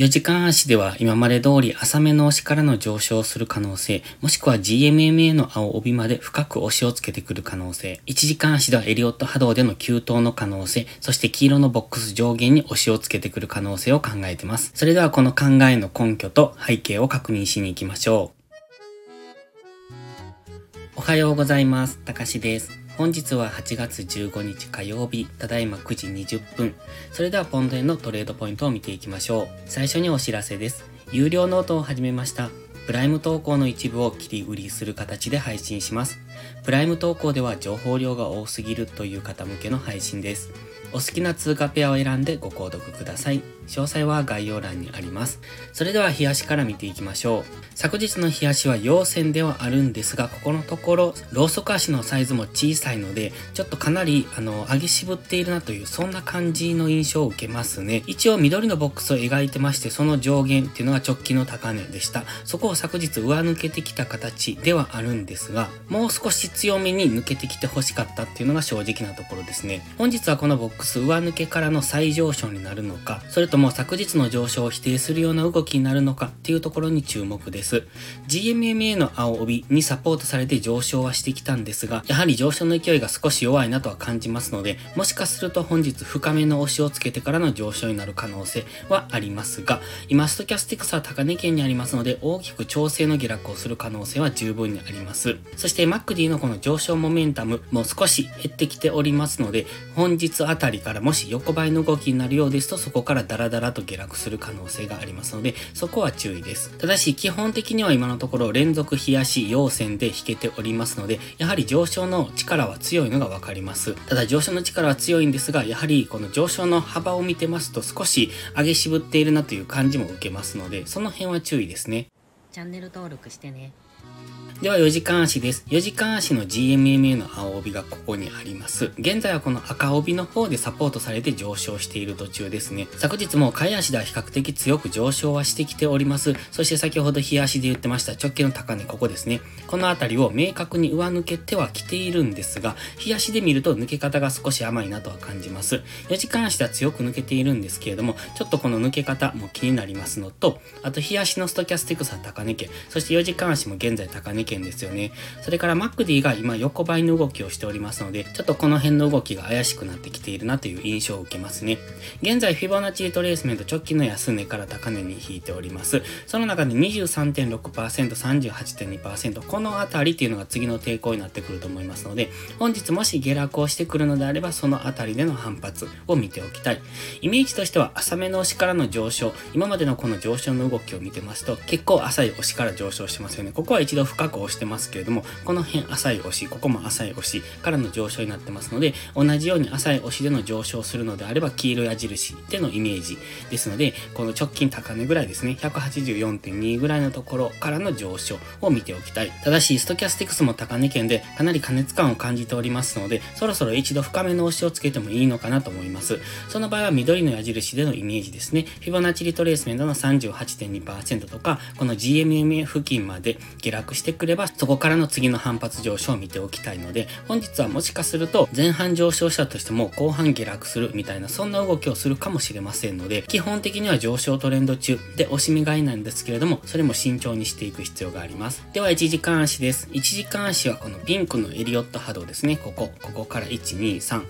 4時間足では今まで通り浅めの押しからの上昇する可能性、もしくは GMMA の青帯まで深く押しをつけてくる可能性、1時間足ではエリオット波動での急騰の可能性、そして黄色のボックス上限に押しをつけてくる可能性を考えています。それではこの考えの根拠と背景を確認しに行きましょう。おはようございます。たかしです。本日は8月15日火曜日、ただいま9時20分。それではポンド円のトレードポイントを見ていきましょう。最初にお知らせです。有料ノートを始めました。プライム投稿の一部を切り売りする形で配信します。プライム投稿では情報量が多すぎるという方向けの配信です。お好きな通貨ペアを選んでご購読ください。詳細は概要欄にあります。それでは日足から見ていきましょう。昨日の日足は陽線ではあるんですが、ここのところ、ローソク足のサイズも小さいので、ちょっとかなり、あの、上げ渋っているなという、そんな感じの印象を受けますね。一応緑のボックスを描いてまして、その上限っていうのが直近の高値でした。そこを昨日上抜けてきた形ではあるんですが、もう少し少し強めに抜けてきて欲しかったっていうのが正直なところですね。本日はこのボックス上抜けからの再上昇になるのか、それとも昨日の上昇を否定するような動きになるのかっていうところに注目です。GMMA の青帯にサポートされて上昇はしてきたんですが、やはり上昇の勢いが少し弱いなとは感じますので、もしかすると本日深めの押しをつけてからの上昇になる可能性はありますが、今ストキャスティクスは高値圏にありますので、大きく調整の下落をする可能性は十分にあります。そして MacD のこの上昇モメンタムも少し減ってきておりますので、本日あたりからもし横ばいの動きになるようですと、そこからダラダラと下落する可能性がありますので、そこは注意です。ただし、基本的には今のところ連続冷やし陽線で引けておりますので、やはり上昇の力は強いのがわかります。ただ上昇の力は強いんですが、やはりこの上昇の幅を見てますと少し上げ渋っているなという感じも受けますので、その辺は注意ですね。チャンネル登録してね。では4時間足です。4時間足の GMMA の青帯がここにあります。現在はこの赤帯の方でサポートされて上昇している途中ですね。昨日も買い足では比較的強く上昇はしてきております。そして先ほど日足で言ってました直径の高値ここですね。この辺りを明確に上抜けてはきているんですが、日足で見ると抜け方が少し甘いなとは感じます。4時間足では強く抜けているんですけれども、ちょっとこの抜け方も気になりますのと、あと日足のストキャスティクスは高値圏、そして4時間足も現在高値圏ですよね。それから MacD が今横ばいの動きをしておりますので、ちょっとこの辺の動きが怪しくなってきているなという印象を受けますね。現在、フィボナッチリトレースメント直近の安値から高値に引いております。その中で23.6%、38.2%、このあたりっていうのが次の抵抗になってくると思いますので、本日もし下落をしてくるのであれば、そのあたりでの反発を見ておきたい。イメージとしては、浅めの押しからの上昇、今までのこの上昇の動きを見てますと、結構浅い押しから上昇してますよね。ここは一度深く押してますけれども、この辺浅い押し、ここも浅い押しからの上昇になってますので、同じように浅い押しでの上昇するのであれば、黄色矢印でのイメージですので、この直近高値ぐらいですね、184.2ぐらいのところからの上昇を見ておきたい。ただし、ストキャスティクスも高値圏でかなり加熱感を感じておりますので、そろそろ一度深めの押しをつけてもいいのかなと思います。その場合は緑の矢印でのイメージですね。フィボナッチリトレースメントの38.2%とか、この GMMA 付近まで下落してくれば、そこからの次の反発上昇を見ておきたいので、本日はもしかすると前半上昇したとしても後半下落するみたいなそんな動きをするかもしれませんので、基本的には上昇トレンド中で押し目買いなんですけれども、それも慎重にしていく必要があります。では1時間足です。1時間足はこのピンクのエリオット波動ですね。ここ、ここから1、2、3。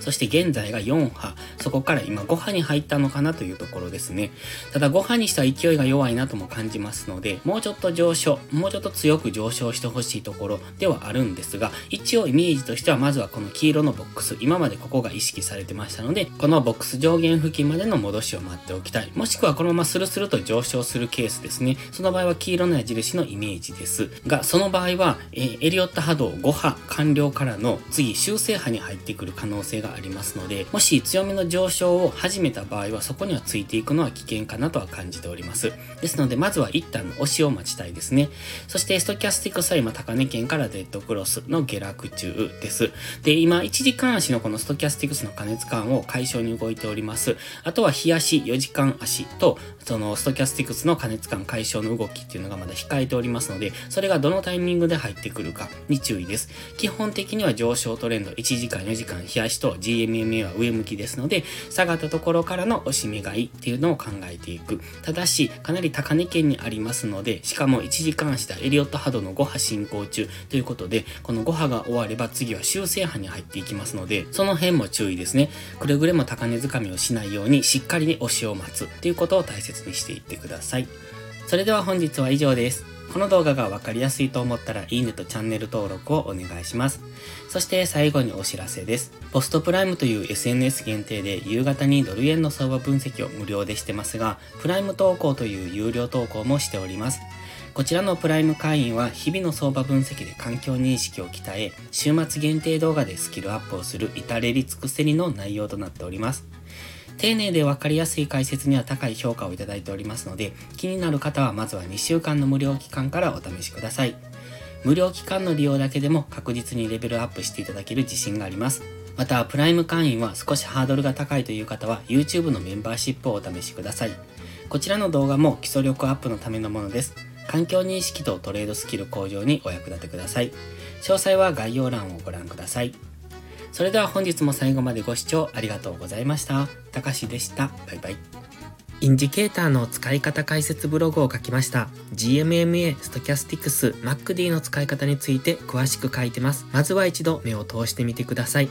そして現在が4波、そこから今5波に入ったのかなというところですね。ただ5波にした勢いが弱いなとも感じますので、もうちょっと上昇、もうちょっと強く上昇してほしいところではあるんですが、一応イメージとしてはまずはこの黄色のボックス、今までここが意識されてましたので、このボックス上限付近までの戻しを待っておきたい。もしくはこのままスルスルと上昇するケースですね。その場合は黄色の矢印のイメージです。が、その場合は、えー、エリオット波動5波完了からの次修正波に入ってくる可能性がありますので、もし強めの上昇を始めた場合はそこにはついていくのは危険かなとは感じております。ですので、まずは一旦の押しを待ちたいですね。そして、ストキャスティックスは今高値圏からデッドクロスの下落中です。で、今1時間足のこのストキャスティクスの過熱感を解消に動いております。あとは日足4時間足と、そのストキャスティクスの過熱感解消の動きっていうのがまだ控えておりますので、それがどのタイミングで入ってくるかに注意です。基本的には上昇トレンド1時間4時間日足と GMMA は上向きですので、下がったところからの押し目買いっていうのを考えていく。ただし、かなり高値圏にありますので、しかも1時間足エリオット波動の5波進行中ということで、この5波が終われば次は修正波に入っていきますので、その辺も注意ですね。くれぐれも高値掴みをしないように、しっかりに押しを待つっていうことを大切にしていってください。それでは本日は以上です。この動画がわかりやすいと思ったらいいねとチャンネル登録をお願いします。そして最後にお知らせです。ポストプライムという SNS 限定で夕方にドル円の相場分析を無料でしてますが、プライム投稿という有料投稿もしております。こちらのプライム会員は日々の相場分析で環境認識を鍛え、週末限定動画でスキルアップをする至れり尽くせりの内容となっております。丁寧でわかりやすい解説には高い評価をいただいておりますので、気になる方はまずは2週間の無料期間からお試しください。無料期間の利用だけでも確実にレベルアップしていただける自信があります。また、プライム会員は少しハードルが高いという方は YouTube のメンバーシップをお試しください。こちらの動画も基礎力アップのためのものです。環境認識とトレードスキル向上にお役立てください。詳細は概要欄をご覧ください。それでは本日も最後までご視聴ありがとうございました。たかしでした。バイバイ。インジケーターの使い方解説ブログを書きました。GMMA、ストキャスティクス、 MACD の使い方について詳しく書いてます。まずは一度目を通してみてください。